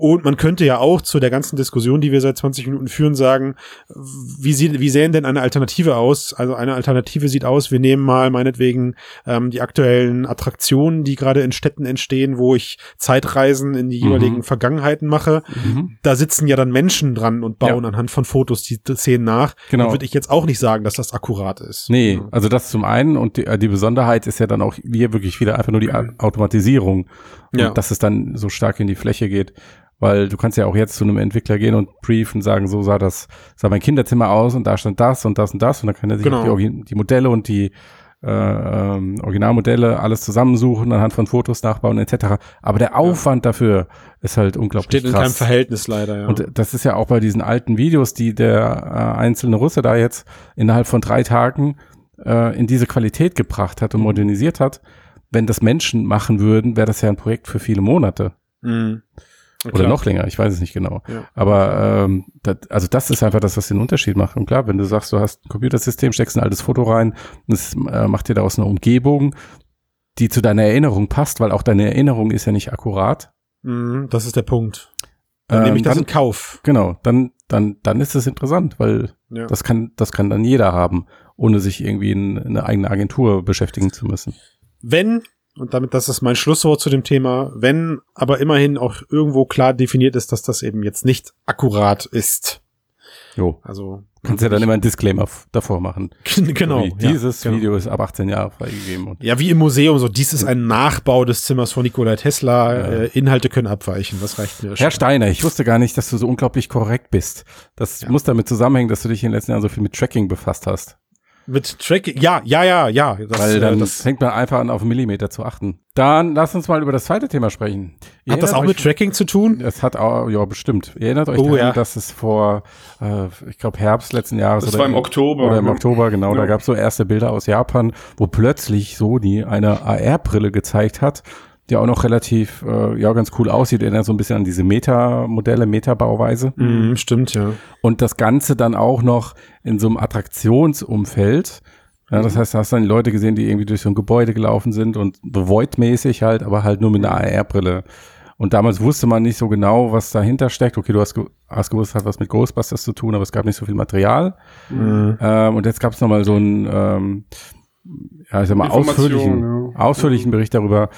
Und man könnte ja auch zu der ganzen Diskussion, die wir seit 20 Minuten führen, sagen, wie, sieht, wie sähen denn eine Alternative aus? Also eine Alternative sieht aus, wir nehmen mal meinetwegen ähm, die aktuellen Attraktionen, die gerade in Städten entstehen, wo ich Zeitreisen in die mhm. jeweiligen Vergangenheiten mache. Mhm. Da sitzen ja dann Menschen dran und bauen ja. anhand von Fotos die Szenen nach. Genau. Da würde ich jetzt auch nicht sagen, dass das akkurat ist. Nee, ja. also das zum einen und die, die Besonderheit ist ja dann auch hier wirklich wieder einfach nur die Automatisierung. Und ja. dass es dann so stark in die Fläche geht. Weil du kannst ja auch jetzt zu einem Entwickler gehen und briefen, sagen, so sah das, sah mein Kinderzimmer aus und da stand das und das und das und dann kann er sich genau. die, die, Modelle und die äh, ähm, Originalmodelle alles zusammensuchen, anhand von Fotos nachbauen etc. Aber der Aufwand ja. dafür ist halt unglaublich Steht in krass. keinem Verhältnis leider, ja. Und das ist ja auch bei diesen alten Videos, die der äh, einzelne Russe da jetzt innerhalb von drei Tagen äh, in diese Qualität gebracht hat und modernisiert hat. Wenn das Menschen machen würden, wäre das ja ein Projekt für viele Monate. Mhm. Oder noch länger, ich weiß es nicht genau. Ja. Aber ähm, das, also das ist einfach das, was den Unterschied macht. Und klar, wenn du sagst, du hast ein Computersystem, steckst ein altes Foto rein, das äh, macht dir daraus eine Umgebung, die zu deiner Erinnerung passt, weil auch deine Erinnerung ist ja nicht akkurat. Mhm, das ist der Punkt. Dann ähm, nehme ich das dann, in Kauf. Genau, dann, dann, dann ist es interessant, weil ja. das kann, das kann dann jeder haben, ohne sich irgendwie in, in eine eigene Agentur beschäftigen zu müssen. Wenn und damit, das ist mein Schlusswort zu dem Thema, wenn aber immerhin auch irgendwo klar definiert ist, dass das eben jetzt nicht akkurat ist. Jo. Also. Kannst ja dann immer ein Disclaimer davor machen. (laughs) genau. So dieses ja, genau. Video ist ab 18 Jahre freigegeben. ja, wie im Museum, so dies ist ein Nachbau des Zimmers von Nikola Tesla. Ja. Äh, Inhalte können abweichen. Das reicht mir. Herr schon. Steiner, ich wusste gar nicht, dass du so unglaublich korrekt bist. Das ja. muss damit zusammenhängen, dass du dich in den letzten Jahren so viel mit Tracking befasst hast. Mit Tracking, ja, ja, ja, ja. Das, Weil dann äh, das fängt man einfach an, auf Millimeter zu achten. Dann lass uns mal über das zweite Thema sprechen. Ihr hat das auch euch, mit Tracking zu tun? Es hat auch, ja, bestimmt. Ihr erinnert euch oh, daran, ja. dass es vor, äh, ich glaube, Herbst letzten Jahres. Das oder war im Oktober. Oder im Oktober, genau. Ja. Da gab es so erste Bilder aus Japan, wo plötzlich Sony eine AR-Brille gezeigt hat, die auch noch relativ, äh, ja, ganz cool aussieht. Erinnert so ein bisschen an diese Meta-Modelle, Meta-Bauweise. Mm, stimmt, ja. Und das Ganze dann auch noch in so einem Attraktionsumfeld. Ja, das mhm. heißt, da hast du dann Leute gesehen, die irgendwie durch so ein Gebäude gelaufen sind und The Void-mäßig halt, aber halt nur mit einer AR-Brille. Und damals wusste man nicht so genau, was dahinter steckt. Okay, du hast, hast gewusst, hat was mit Ghostbusters zu tun, aber es gab nicht so viel Material. Mhm. Ähm, und jetzt gab es nochmal so ein, ähm, ja, ich sag mal, ausführlichen, ja. ausführlichen Bericht darüber,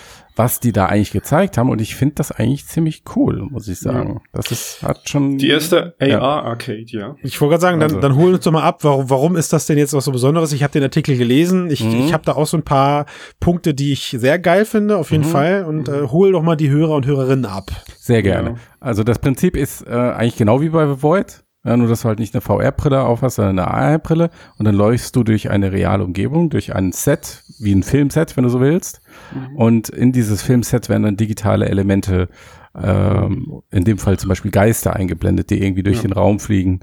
was die da eigentlich gezeigt haben. Und ich finde das eigentlich ziemlich cool, muss ich sagen. Ja. Das ist, hat schon. Die erste AR-Arcade, ja. Ich wollte gerade sagen, dann, also. dann holen uns doch mal ab, warum, warum ist das denn jetzt was so Besonderes? Ich habe den Artikel gelesen. Ich, mhm. ich habe da auch so ein paar Punkte, die ich sehr geil finde, auf jeden mhm. Fall. Und äh, hol doch mal die Hörer und Hörerinnen ab. Sehr gerne. Ja. Also das Prinzip ist äh, eigentlich genau wie bei The Void. Ja, nur, dass du halt nicht eine VR-Brille aufhast, sondern eine AR-Brille. Und dann läufst du durch eine reale Umgebung, durch ein Set, wie ein Filmset, wenn du so willst. Mhm. Und in dieses Filmset werden dann digitale Elemente, ähm, in dem Fall zum Beispiel Geister eingeblendet, die irgendwie durch ja. den Raum fliegen.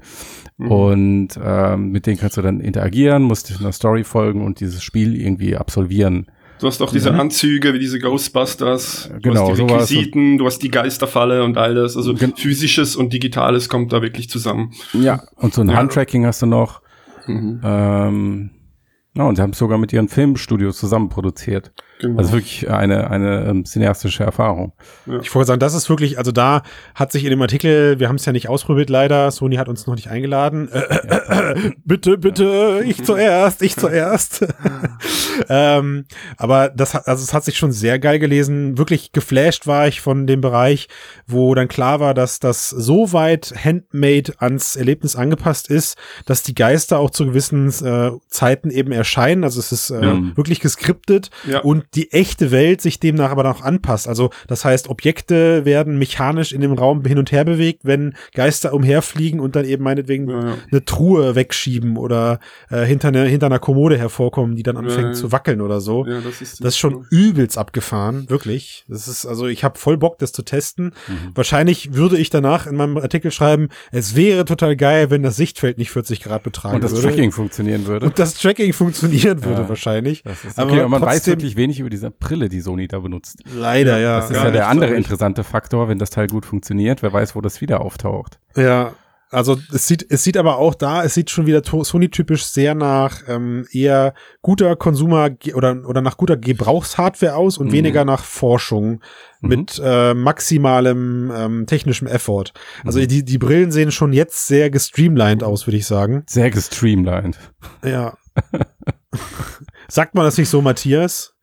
Mhm. Und ähm, mit denen kannst du dann interagieren, musst einer Story folgen und dieses Spiel irgendwie absolvieren. Du hast auch diese mhm. Anzüge wie diese Ghostbusters, du genau, hast die Requisiten, du hast die Geisterfalle und alles. Also Gen physisches und digitales kommt da wirklich zusammen. Ja, und so ein ja. Handtracking hast du noch. Mhm. Ähm, ja, und sie haben es sogar mit ihren Filmstudios zusammen produziert. Genau. Also wirklich eine, eine ähm, cineastische Erfahrung. Ja. Ich wollte sagen, das ist wirklich, also da hat sich in dem Artikel, wir haben es ja nicht ausprobiert leider, Sony hat uns noch nicht eingeladen. Äh, äh, äh, bitte, bitte, ich zuerst, ich zuerst. (laughs) ähm, aber das hat, also es hat sich schon sehr geil gelesen. Wirklich geflasht war ich von dem Bereich, wo dann klar war, dass das so weit handmade ans Erlebnis angepasst ist, dass die Geister auch zu gewissen äh, Zeiten eben erscheinen. Also es ist äh, ja. wirklich geskriptet ja. und die echte Welt sich demnach aber noch anpasst. Also das heißt, Objekte werden mechanisch in dem Raum hin und her bewegt, wenn Geister umherfliegen und dann eben meinetwegen ja, ja. eine Truhe wegschieben oder äh, hinter, ne, hinter einer Kommode hervorkommen, die dann anfängt ja, zu wackeln oder so. Das, ist das ist schon übelst abgefahren, wirklich. Das ist also, ich habe voll Bock, das zu testen. Mhm. Wahrscheinlich würde ich danach in meinem Artikel schreiben, es wäre total geil, wenn das Sichtfeld nicht 40 Grad betragen würde. Und das würde. Tracking funktionieren würde. Und das Tracking funktionieren würde wahrscheinlich. Okay, aber, aber man weiß wirklich wenig über diese Brille, die Sony da benutzt. Leider, ja. Das ist ja der andere interessante Faktor, wenn das Teil gut funktioniert. Wer weiß, wo das wieder auftaucht. Ja, also es sieht, es sieht aber auch da, es sieht schon wieder Sony-typisch sehr nach ähm, eher guter Konsumer oder, oder nach guter Gebrauchshardware aus und mhm. weniger nach Forschung mhm. mit äh, maximalem ähm, technischem Effort. Also mhm. die, die Brillen sehen schon jetzt sehr gestreamlined aus, würde ich sagen. Sehr gestreamlined. Ja. (laughs) Sagt man das nicht so, Matthias?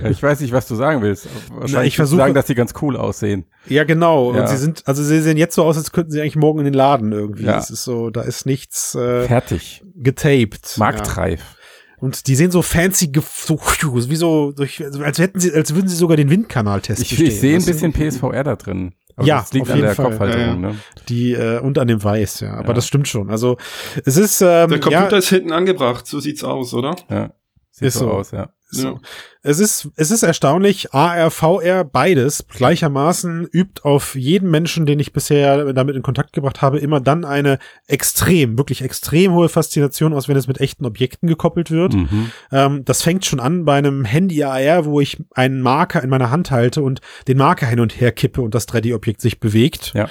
(laughs) Ich weiß nicht, was du sagen willst. Wahrscheinlich Na, ich versuche sagen, dass sie ganz cool aussehen. Ja, genau. Ja. Und sie sind, also sie sehen jetzt so aus, als könnten sie eigentlich morgen in den Laden irgendwie. Ja. Das ist so, da ist nichts äh, fertig, getaped, marktreif. Ja. Und die sehen so fancy, so, wie so, durch, als hätten sie, als würden sie sogar den Windkanal testen. Ich, ich sehe ein bisschen PSVR da drin. Aber ja, das liegt auf an der Fall. Kopfhalterung, ja, ja. ne? Die äh, und an dem Weiß, ja. Aber ja. das stimmt schon. Also es ist ähm, der Computer ist hinten angebracht, so sieht's aus, oder? Ja, sieht ist so aus, ja. So. Es ist, es ist erstaunlich, AR, VR, beides gleichermaßen übt auf jeden Menschen, den ich bisher damit in Kontakt gebracht habe, immer dann eine extrem, wirklich extrem hohe Faszination aus, wenn es mit echten Objekten gekoppelt wird. Mhm. Ähm, das fängt schon an bei einem Handy AR, wo ich einen Marker in meiner Hand halte und den Marker hin und her kippe und das 3D-Objekt sich bewegt. Ja.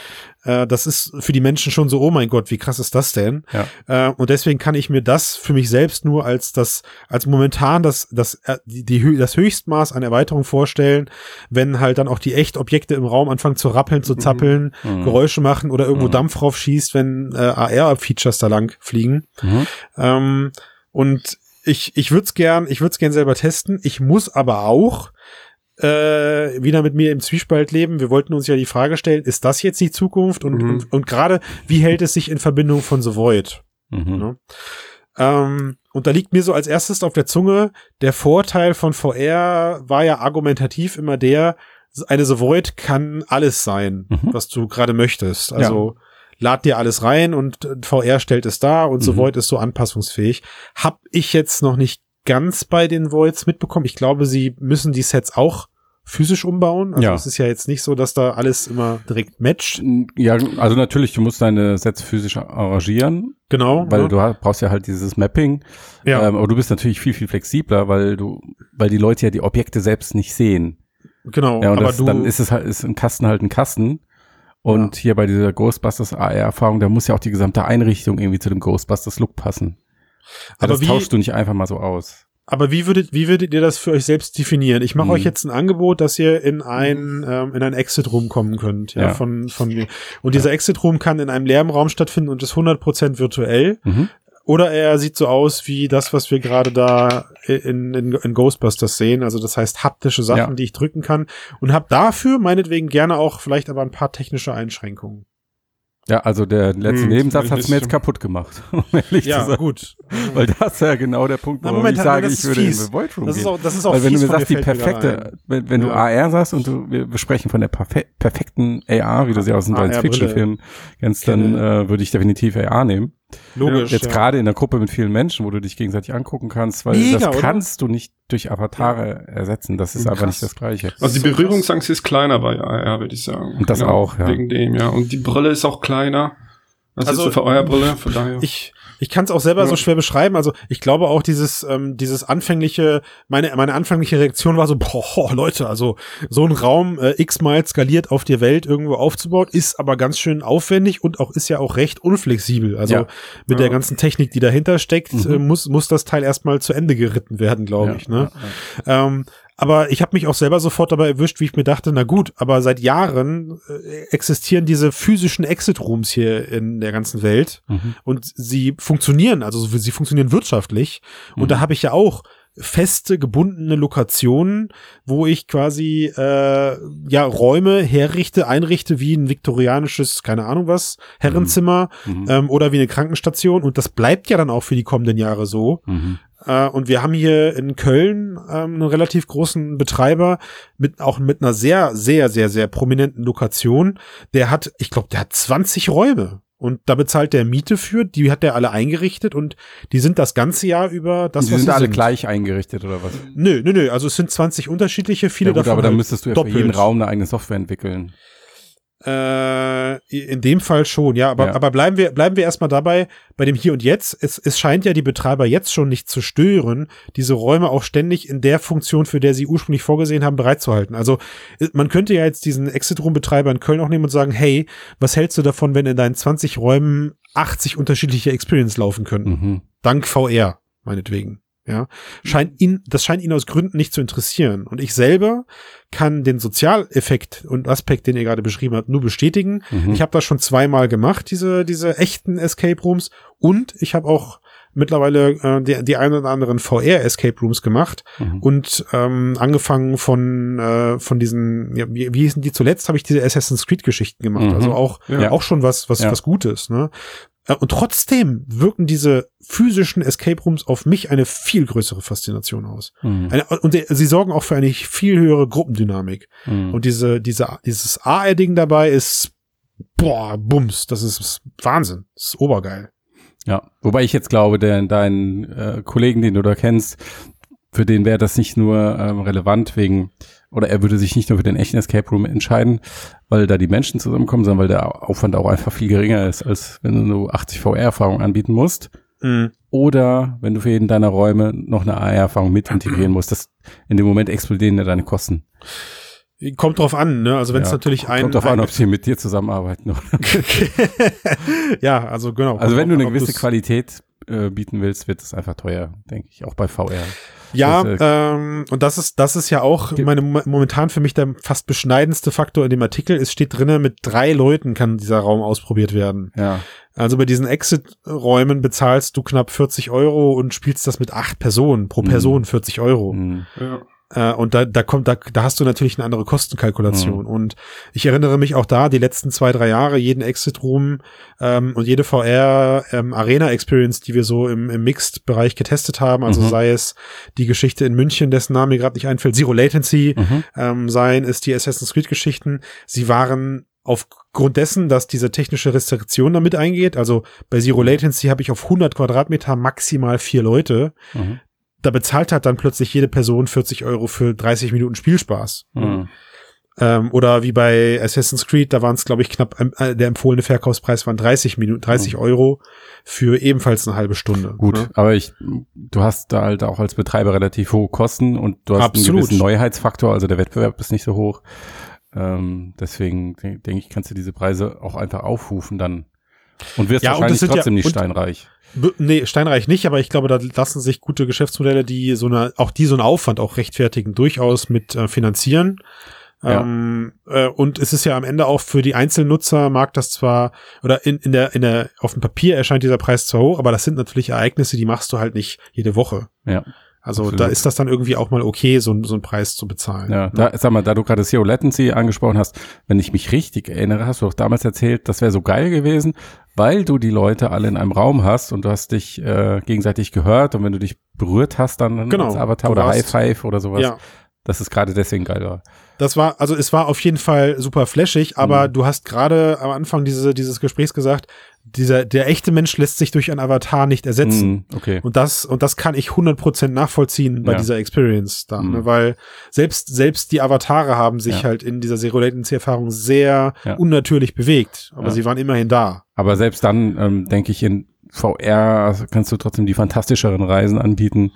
Äh, das ist für die Menschen schon so, oh mein Gott, wie krass ist das denn? Ja. Äh, und deswegen kann ich mir das für mich selbst nur als das, als momentan das, das, äh, die, die, das Höchstmaß an Erweiterung vorstellen, wenn halt dann auch die Echtobjekte im Raum anfangen zu rappeln, zu mhm. zappeln, mhm. Geräusche machen oder irgendwo mhm. Dampf raufschießt, wenn äh, AR-Features da lang fliegen. Mhm. Ähm, und ich, ich würde es gern, ich würde es gern selber testen. Ich muss aber auch äh, wieder mit mir im Zwiespalt leben. Wir wollten uns ja die Frage stellen, ist das jetzt die Zukunft? Und, mhm. und, und gerade, wie hält es sich in Verbindung von The Void? Mhm. Ne? Ähm, und da liegt mir so als erstes auf der Zunge, der Vorteil von VR war ja argumentativ immer der, eine The Void kann alles sein, mhm. was du gerade möchtest. Also ja. lad dir alles rein und VR stellt es dar und mhm. The Void ist so anpassungsfähig. Hab ich jetzt noch nicht ganz bei den Voids mitbekommen. Ich glaube, sie müssen die Sets auch physisch umbauen. Also ja. es ist ja jetzt nicht so, dass da alles immer direkt matcht. Ja, also natürlich, du musst deine Sets physisch arrangieren. Genau. Weil ja. du brauchst ja halt dieses Mapping. Ja. Ähm, aber du bist natürlich viel, viel flexibler, weil du, weil die Leute ja die Objekte selbst nicht sehen. Genau. Ja, und aber das, du, dann ist es halt, ist ein Kasten halt ein Kasten. Und ja. hier bei dieser Ghostbusters AR-Erfahrung, da muss ja auch die gesamte Einrichtung irgendwie zu dem Ghostbusters-Look passen. Aber das wie, tauschst du nicht einfach mal so aus. Aber wie würdet, wie würdet ihr das für euch selbst definieren? Ich mache hm. euch jetzt ein Angebot, dass ihr in ein, ähm, in ein Exit-Room kommen könnt, ja, ja, von, von mir. Und dieser Exit-Room kann in einem leeren Raum stattfinden und ist 100% virtuell. Mhm. Oder er sieht so aus wie das, was wir gerade da in, in, in, Ghostbusters sehen. Also das heißt haptische Sachen, ja. die ich drücken kann. Und habe dafür meinetwegen gerne auch vielleicht aber ein paar technische Einschränkungen. Ja, also der letzte hm, Nebensatz hat's mir jetzt kaputt gemacht. (laughs) Um ja, gut. Weil das ist ja genau der Punkt, wo ich sage, ich würde fies. in the Void Room das. Ist auch, das ist auch Weil wenn du mir sagst, die perfekte, wenn, wenn ja. du AR sagst und du, wir besprechen von der perfekten AR, wie du sie aus den Science-Fiction-Filmen kennst, dann äh, würde ich definitiv AR nehmen. Logisch. Jetzt ja. gerade in der Gruppe mit vielen Menschen, wo du dich gegenseitig angucken kannst, weil Mega, das kannst oder? du nicht durch Avatare ja. ersetzen. Das ist Krass. einfach nicht das Gleiche. Also die Berührungsangst ist kleiner bei AR, würde ich sagen. Und das genau, auch, ja. Wegen dem, ja. Und die Brille ist auch kleiner. Was also, ist so für euer Brille? Von daher. Ich, ich kann es auch selber ja. so schwer beschreiben. Also ich glaube auch dieses, ähm, dieses anfängliche, meine, meine anfängliche Reaktion war so, boah, Leute, also so ein Raum äh, x-mal skaliert auf der Welt irgendwo aufzubauen, ist aber ganz schön aufwendig und auch ist ja auch recht unflexibel. Also ja. mit ja. der ganzen Technik, die dahinter steckt, mhm. äh, muss, muss das Teil erstmal zu Ende geritten werden, glaube ich. Ne? Ähm, aber ich habe mich auch selber sofort dabei erwischt, wie ich mir dachte, na gut, aber seit Jahren äh, existieren diese physischen Exit-Rooms hier in der ganzen Welt mhm. und sie funktionieren, also sie funktionieren wirtschaftlich. Und mhm. da habe ich ja auch feste, gebundene Lokationen, wo ich quasi äh, ja Räume herrichte, einrichte wie ein viktorianisches, keine Ahnung was, Herrenzimmer mhm. mhm. ähm, oder wie eine Krankenstation. Und das bleibt ja dann auch für die kommenden Jahre so. Mhm. Äh, und wir haben hier in Köln ähm, einen relativ großen Betreiber mit auch mit einer sehr, sehr, sehr, sehr prominenten Lokation. Der hat, ich glaube, der hat 20 Räume. Und da bezahlt der Miete für, die hat der alle eingerichtet und die sind das ganze Jahr über das, die was sind alle sind. gleich eingerichtet oder was? Nö, nö, nö, also es sind 20 unterschiedliche, viele ja gut, davon. Aber dann halt müsstest du ja für jeden Raum eine eigene Software entwickeln. Äh, in dem Fall schon, ja, aber, ja. aber bleiben wir, bleiben wir erstmal dabei, bei dem Hier und Jetzt. Es, es scheint ja die Betreiber jetzt schon nicht zu stören, diese Räume auch ständig in der Funktion, für der sie ursprünglich vorgesehen haben, bereitzuhalten. Also, man könnte ja jetzt diesen Exit-Room-Betreiber in Köln auch nehmen und sagen, hey, was hältst du davon, wenn in deinen 20 Räumen 80 unterschiedliche Experience laufen könnten? Mhm. Dank VR, meinetwegen. Ja, scheint ihn, das scheint ihn aus Gründen nicht zu interessieren. Und ich selber kann den Sozialeffekt und Aspekt, den ihr gerade beschrieben habt, nur bestätigen. Mhm. Ich habe das schon zweimal gemacht, diese, diese echten Escape Rooms. Und ich habe auch mittlerweile äh, die, die ein oder anderen VR Escape Rooms gemacht mhm. und ähm, angefangen von äh, von diesen ja, wie, wie hießen die zuletzt habe ich diese Assassin's Creed Geschichten gemacht mhm. also auch ja. auch schon was was ja. was Gutes ne und trotzdem wirken diese physischen Escape Rooms auf mich eine viel größere Faszination aus. Mhm. Eine, und sie sorgen auch für eine viel höhere Gruppendynamik. Mhm. Und diese, diese, dieses AR-Ding dabei ist, boah, Bums, das ist Wahnsinn. Das ist obergeil. Ja, wobei ich jetzt glaube, der, dein äh, Kollegen, den du da kennst, für den wäre das nicht nur ähm, relevant wegen, oder er würde sich nicht nur für den echten Escape Room entscheiden, weil da die Menschen zusammenkommen, sondern weil der Aufwand auch einfach viel geringer ist, als wenn du nur 80 VR-Erfahrungen anbieten musst. Mhm. Oder wenn du für jeden deiner Räume noch eine AR-Erfahrung mit integrieren musst. Das, in dem Moment explodieren ja deine Kosten. Kommt drauf an, ne? Also wenn es ja, natürlich ein. Kommt drauf an, ob sie mit dir zusammenarbeiten. (laughs) ja, also genau. Also wenn du eine gewisse Qualität äh, bieten willst, wird es einfach teuer, denke ich, auch bei VR. Ja, das, äh, ähm, und das ist, das ist ja auch meine momentan für mich der fast beschneidendste Faktor in dem Artikel. Es steht drinnen, mit drei Leuten kann dieser Raum ausprobiert werden. Ja. Also bei diesen Exit-Räumen bezahlst du knapp 40 Euro und spielst das mit acht Personen, pro mhm. Person 40 Euro. Mhm. Ja. Äh, und da, da kommt, da, da hast du natürlich eine andere Kostenkalkulation. Mhm. Und ich erinnere mich auch da, die letzten zwei, drei Jahre, jeden Exit-Room ähm, und jede VR-Arena-Experience, ähm, die wir so im, im Mixed-Bereich getestet haben, also mhm. sei es die Geschichte in München, dessen Name mir gerade nicht einfällt, Zero Latency, mhm. ähm, seien es die Assassin's Creed-Geschichten, sie waren aufgrund dessen, dass diese technische Restriktion damit eingeht, also bei Zero Latency habe ich auf 100 Quadratmeter maximal vier Leute. Mhm da bezahlt hat dann plötzlich jede Person 40 Euro für 30 Minuten Spielspaß. Mhm. Ähm, oder wie bei Assassin's Creed, da waren es, glaube ich, knapp, äh, der empfohlene Verkaufspreis waren 30 Minuten, 30 mhm. Euro für ebenfalls eine halbe Stunde. Gut, ne? aber ich, du hast da halt auch als Betreiber relativ hohe Kosten und du hast Absolut. einen gewissen Neuheitsfaktor, also der Wettbewerb ist nicht so hoch. Ähm, deswegen denke ich, kannst du diese Preise auch einfach aufrufen dann. Und wirst ja, wahrscheinlich und trotzdem ja, nicht steinreich. Nee, Steinreich nicht, aber ich glaube, da lassen sich gute Geschäftsmodelle, die so eine, auch die so einen Aufwand auch rechtfertigen, durchaus mit äh, finanzieren. Ja. Ähm, äh, und es ist ja am Ende auch für die Einzelnutzer mag das zwar, oder in, in der, in der, auf dem Papier erscheint dieser Preis zwar hoch, aber das sind natürlich Ereignisse, die machst du halt nicht jede Woche. Ja. Also Absolut. da ist das dann irgendwie auch mal okay, so, so einen Preis zu bezahlen. Ja, ne? da, sag mal, da du gerade Zero Latency angesprochen hast, wenn ich mich richtig erinnere, hast du auch damals erzählt, das wäre so geil gewesen, weil du die Leute alle in einem Raum hast und du hast dich äh, gegenseitig gehört und wenn du dich berührt hast, dann genau, als Avatar oder High Five oder sowas. Ja. Dass es gerade deswegen geil war. Das war, also es war auf jeden Fall super flashig, aber mhm. du hast gerade am Anfang diese, dieses Gesprächs gesagt, dieser, der echte Mensch lässt sich durch ein Avatar nicht ersetzen. Mm, okay. Und das, und das kann ich 100% nachvollziehen bei ja. dieser Experience da, mm. ne? weil selbst, selbst die Avatare haben sich ja. halt in dieser Zero Latency Erfahrung sehr ja. unnatürlich bewegt, aber sie waren immerhin da. Aber selbst dann, ähm, denke ich, in VR kannst du trotzdem die fantastischeren Reisen anbieten,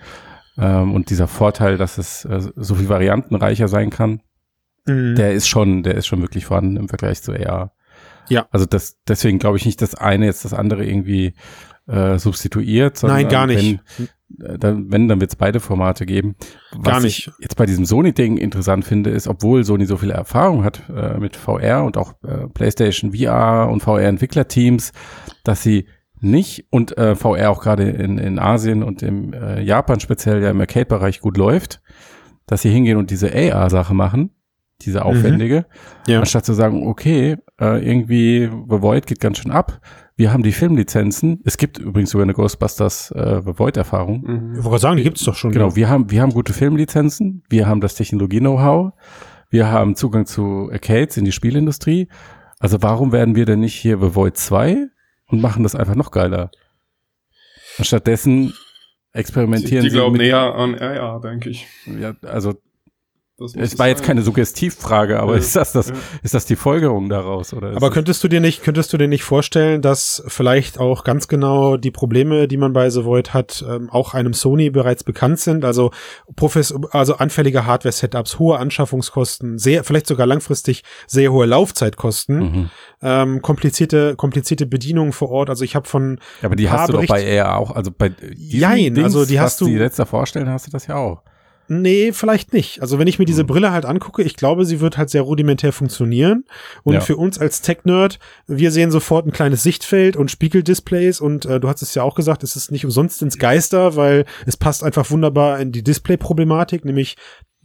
ähm, und dieser Vorteil, dass es äh, so viel variantenreicher sein kann, mm. der ist schon, der ist schon wirklich vorhanden im Vergleich zu AR. Ja. Also das, deswegen glaube ich nicht, dass eine jetzt das andere irgendwie äh, substituiert. Sondern Nein, gar nicht. Wenn, äh, dann, wenn, dann wird es beide Formate geben. Was gar nicht. ich jetzt bei diesem Sony-Ding interessant finde, ist, obwohl Sony so viel Erfahrung hat äh, mit VR und auch äh, PlayStation VR und VR-Entwicklerteams, dass sie nicht und äh, VR auch gerade in, in Asien und im äh, Japan speziell ja im Arcade-Bereich gut läuft, dass sie hingehen und diese AR-Sache machen, diese mhm. aufwendige, mhm. ja. anstatt zu sagen, okay, äh, irgendwie The Void geht ganz schön ab, wir haben die Filmlizenzen. Es gibt übrigens sogar eine Ghostbusters äh, The Void-Erfahrung. Mhm. Ich wollte sagen, die gibt's doch schon. Genau, ja. wir haben, wir haben gute Filmlizenzen, wir haben das Technologie-Know-how, wir haben Zugang zu Arcades in die Spielindustrie. Also warum werden wir denn nicht hier The Void 2 und machen das einfach noch geiler? Stattdessen experimentieren die, die glauben näher an AR, denke ich. Ja, also es war jetzt keine Suggestivfrage, aber ja. ist das das, ja. ist das die Folgerung daraus, oder? Aber könntest du dir nicht, könntest du dir nicht vorstellen, dass vielleicht auch ganz genau die Probleme, die man bei The Void hat, ähm, auch einem Sony bereits bekannt sind? Also Profes also anfällige Hardware-Setups, hohe Anschaffungskosten, sehr, vielleicht sogar langfristig sehr hohe Laufzeitkosten, mhm. ähm, komplizierte, komplizierte Bedienungen vor Ort. Also ich habe von ja, aber die hast du doch bei eher auch, also bei Jein, Dings, also die hast du die letzter vorstellen, hast du das ja auch. Nee, vielleicht nicht. Also wenn ich mir diese hm. Brille halt angucke, ich glaube, sie wird halt sehr rudimentär funktionieren. Und ja. für uns als Tech-Nerd, wir sehen sofort ein kleines Sichtfeld und Spiegeldisplays. Und äh, du hast es ja auch gesagt, es ist nicht umsonst ins Geister, weil es passt einfach wunderbar in die Display-Problematik, nämlich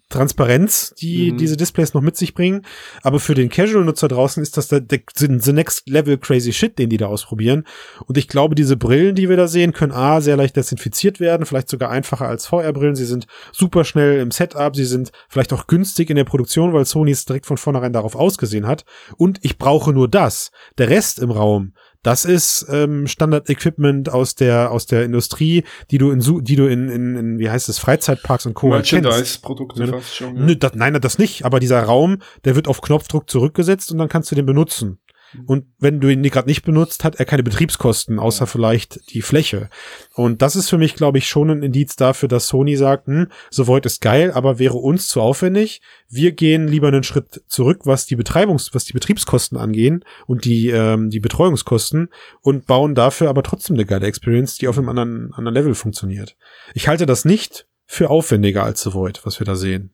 Transparenz, die mhm. diese Displays noch mit sich bringen. Aber für den Casual-Nutzer draußen ist das der, der, the next level crazy shit, den die da ausprobieren. Und ich glaube, diese Brillen, die wir da sehen, können A, sehr leicht desinfiziert werden, vielleicht sogar einfacher als VR-Brillen. Sie sind super schnell im Setup, sie sind vielleicht auch günstig in der Produktion, weil Sony es direkt von vornherein darauf ausgesehen hat. Und ich brauche nur das. Der Rest im Raum, das ist ähm, Standard-Equipment aus der aus der Industrie, die du in die du in, in, in wie heißt es Freizeitparks und Co. Merchandise-Produkte fast schon. Ja. Nö, das, nein, das nicht. Aber dieser Raum, der wird auf Knopfdruck zurückgesetzt und dann kannst du den benutzen. Und wenn du ihn gerade nicht benutzt, hat er keine Betriebskosten, außer ja. vielleicht die Fläche. Und das ist für mich, glaube ich, schon ein Indiz dafür, dass Sony sagt, hm, Savoid ist geil, aber wäre uns zu aufwendig. Wir gehen lieber einen Schritt zurück, was die Betreibungs-, was die Betriebskosten angehen und die, ähm, die Betreuungskosten und bauen dafür aber trotzdem eine geile Experience, die auf einem anderen, anderen Level funktioniert. Ich halte das nicht für aufwendiger als Savoid, was wir da sehen.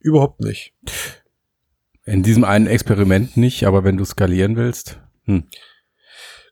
Überhaupt nicht. In diesem einen Experiment nicht, aber wenn du skalieren willst. Hm.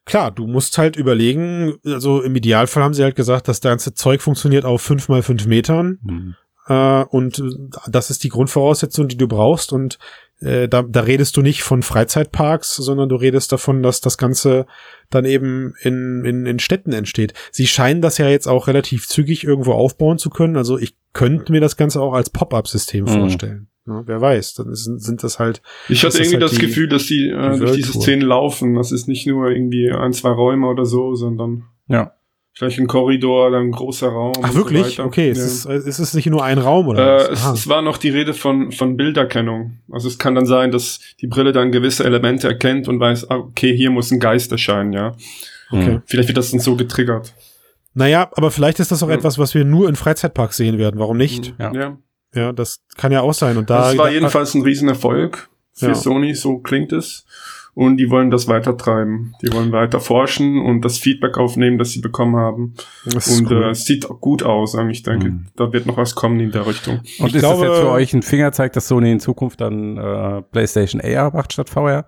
Klar, du musst halt überlegen, also im Idealfall haben sie halt gesagt, das ganze Zeug funktioniert auf fünf mal fünf Metern. Hm. Äh, und das ist die Grundvoraussetzung, die du brauchst. Und äh, da, da redest du nicht von Freizeitparks, sondern du redest davon, dass das Ganze dann eben in, in, in Städten entsteht. Sie scheinen das ja jetzt auch relativ zügig irgendwo aufbauen zu können. Also ich könnte mir das Ganze auch als Pop-up-System mhm. vorstellen. Ja, wer weiß, dann ist, sind das halt. Ich hatte irgendwie halt das Gefühl, dass die, äh, die durch diese Szene laufen. Das ist nicht nur irgendwie ein, zwei Räume oder so, sondern ja. vielleicht ein Korridor, dann ein großer Raum. Ach wirklich? So okay, ja. ist, es, ist es nicht nur ein Raum oder? Äh, es, es, war noch die Rede von von Bilderkennung. Also es kann dann sein, dass die Brille dann gewisse Elemente erkennt und weiß, ah, okay, hier muss ein Geist erscheinen, ja. Okay. Vielleicht wird das dann so getriggert. Naja, aber vielleicht ist das auch ja. etwas, was wir nur in Freizeitparks sehen werden. Warum nicht? Ja. ja. Ja, das kann ja auch sein. Und da, das war jedenfalls ein Riesenerfolg für ja. Sony, so klingt es. Und die wollen das weiter treiben. Die wollen weiter forschen und das Feedback aufnehmen, das sie bekommen haben. und cool. äh, es sieht gut aus, ich denke, mhm. da wird noch was kommen in der Richtung. Und ich ist glaube, das jetzt für euch ein Fingerzeig, dass Sony in Zukunft dann äh, PlayStation AR macht statt VR?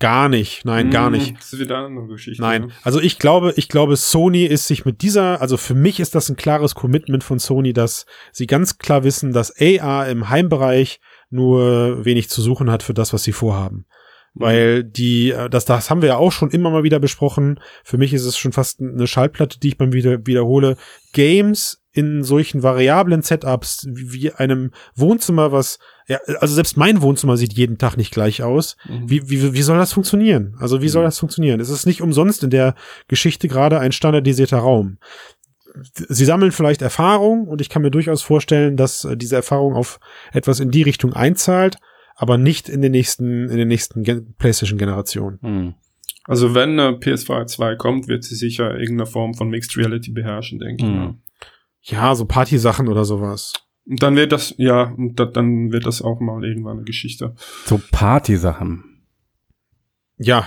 Gar nicht, nein, mmh, gar hm, nicht. Das ist wieder eine andere Geschichte. Nein, ne? also ich glaube, ich glaube, Sony ist sich mit dieser, also für mich ist das ein klares Commitment von Sony, dass sie ganz klar wissen, dass AR im Heimbereich nur wenig zu suchen hat für das, was sie vorhaben. Mhm. Weil die, äh, das, das haben wir ja auch schon immer mal wieder besprochen. Für mich ist es schon fast eine Schallplatte, die ich beim wieder, wiederhole. Games in solchen variablen Setups wie einem Wohnzimmer, was ja, also selbst mein Wohnzimmer sieht jeden Tag nicht gleich aus. Mhm. Wie, wie, wie soll das funktionieren? Also wie soll mhm. das funktionieren? Es ist nicht umsonst in der Geschichte gerade ein standardisierter Raum. Sie sammeln vielleicht Erfahrung und ich kann mir durchaus vorstellen, dass äh, diese Erfahrung auf etwas in die Richtung einzahlt, aber nicht in den nächsten, in den nächsten Gen PlayStation Generationen. Mhm. Also wenn äh, PS4 2 kommt, wird sie sicher irgendeine Form von Mixed Reality beherrschen, denke mhm. ich. Mal. Ja, so Party-Sachen oder sowas. Und dann wird das, ja, dann wird das auch mal irgendwann eine Geschichte. So Party-Sachen. Ja.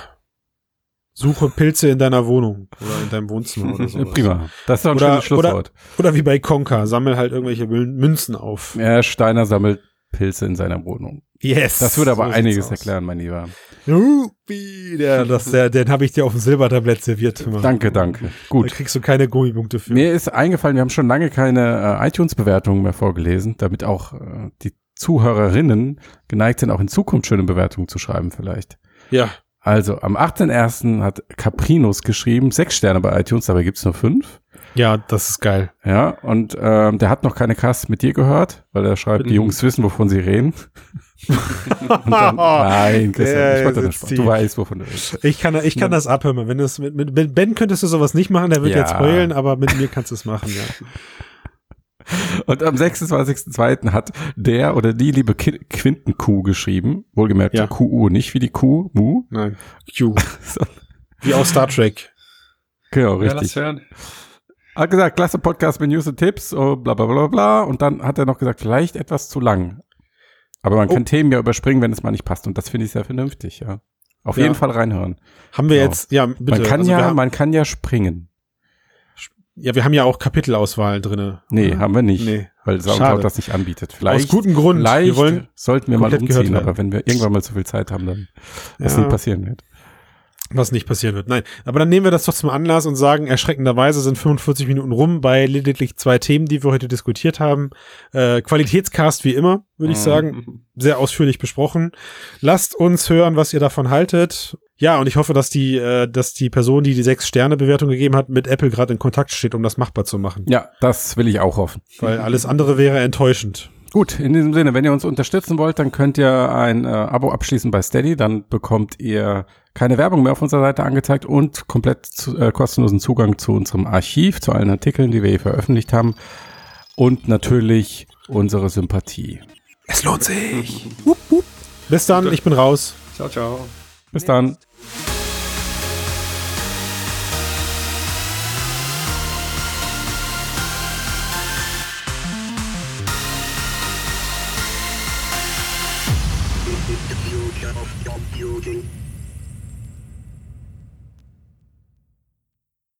Suche Pilze in deiner Wohnung oder in deinem Wohnzimmer oder (laughs) so. Prima. Das ist doch ein oder, schönes Schlusswort. Oder, oder wie bei Conker, sammel halt irgendwelche Münzen auf. Ja, Steiner sammelt Pilze in seiner Wohnung. Yes. Das würde aber so einiges erklären, mein Lieber. Rupi, der, (laughs) das, der, den habe ich dir auf dem Silbertablett serviert. Danke, danke. Gut. Da kriegst du keine Gummipunkte für. Mir ist eingefallen, wir haben schon lange keine äh, iTunes-Bewertungen mehr vorgelesen, damit auch äh, die Zuhörerinnen geneigt sind, auch in Zukunft schöne Bewertungen zu schreiben vielleicht. Ja. Also am 18.01. hat Caprinus geschrieben, sechs Sterne bei iTunes, dabei gibt's nur fünf. Ja, das ist geil. Ja, und ähm, der hat noch keine Cast mit dir gehört, weil er schreibt, die Jungs wissen, wovon sie reden. Dann, nein, Christian, ich wollte das Du weißt, wovon du redest. Ich kann, ich kann das abhören. Wenn du es mit, mit, Ben könntest du sowas nicht machen, der wird ja. jetzt heulen, aber mit mir kannst du es machen, ja. (laughs) Und am 26.02. hat der oder die liebe Quinten-Q geschrieben. Wohlgemerkt ja. QU, nicht wie die Q, Mu. Nein, Q. (laughs) Wie aus Star Trek. Genau, richtig. Ja, hat gesagt, klasse Podcast mit News und Tipps, oh, bla bla bla bla. Und dann hat er noch gesagt, vielleicht etwas zu lang. Aber man oh. kann Themen ja überspringen, wenn es mal nicht passt. Und das finde ich sehr vernünftig, ja. Auf ja. jeden Fall reinhören. Haben wir genau. jetzt, ja, bitte. Man kann also ja, man kann ja springen. Ja, wir haben ja auch Kapitelauswahl drinne. Nee, oder? haben wir nicht. Nee. Weil Soundcloud das nicht anbietet. Vielleicht, Aus gutem Grund. Vielleicht wir wollen sollten wir mal umziehen, aber wenn wir irgendwann mal zu viel Zeit haben, dann ja. was nicht passieren wird. Was nicht passieren wird, nein. Aber dann nehmen wir das doch zum Anlass und sagen, erschreckenderweise sind 45 Minuten rum bei lediglich zwei Themen, die wir heute diskutiert haben. Äh, Qualitätscast wie immer, würde ich mhm. sagen. Sehr ausführlich besprochen. Lasst uns hören, was ihr davon haltet. Ja, und ich hoffe, dass die, äh, dass die Person, die die sechs Sterne Bewertung gegeben hat, mit Apple gerade in Kontakt steht, um das machbar zu machen. Ja, das will ich auch hoffen. Weil alles andere wäre enttäuschend. Gut, in diesem Sinne, wenn ihr uns unterstützen wollt, dann könnt ihr ein äh, Abo abschließen bei Steady, dann bekommt ihr keine Werbung mehr auf unserer Seite angezeigt und komplett zu, äh, kostenlosen Zugang zu unserem Archiv, zu allen Artikeln, die wir hier veröffentlicht haben und natürlich unsere Sympathie. Es lohnt sich. Bis dann, ich bin raus. Ciao, ciao. Bis dann.